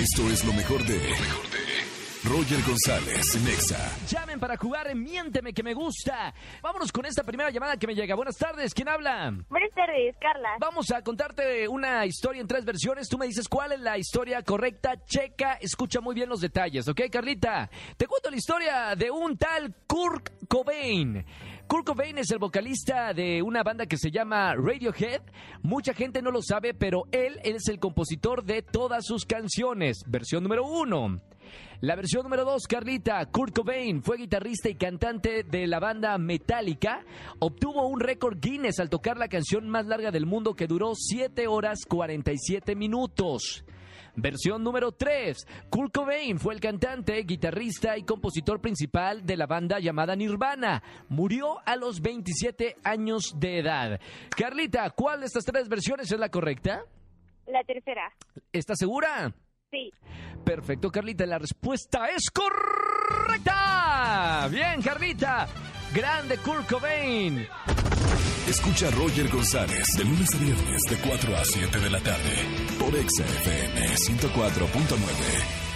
Esto es lo mejor de. Roger González, Nexa. Llamen para jugar en Miénteme que me gusta. Vámonos con esta primera llamada que me llega. Buenas tardes, ¿quién habla? Buenas tardes, Carla. Vamos a contarte una historia en tres versiones. Tú me dices cuál es la historia correcta. Checa, escucha muy bien los detalles, ¿ok, Carlita? Te cuento la historia de un tal Kurt Cobain. Kurt Cobain es el vocalista de una banda que se llama Radiohead. Mucha gente no lo sabe, pero él es el compositor de todas sus canciones. Versión número uno. La versión número dos, Carlita, Kurt Cobain fue guitarrista y cantante de la banda Metallica. Obtuvo un récord Guinness al tocar la canción más larga del mundo que duró 7 horas 47 minutos. Versión número 3. Kurt Cobain fue el cantante, guitarrista y compositor principal de la banda llamada Nirvana. Murió a los 27 años de edad. Carlita, ¿cuál de estas tres versiones es la correcta? La tercera. ¿Estás segura? Sí. Perfecto, Carlita. La respuesta es correcta. Bien, Carlita. Grande Kurt Cobain. Escucha a Roger González de lunes a viernes de 4 a 7 de la tarde por Exa FM 104.9.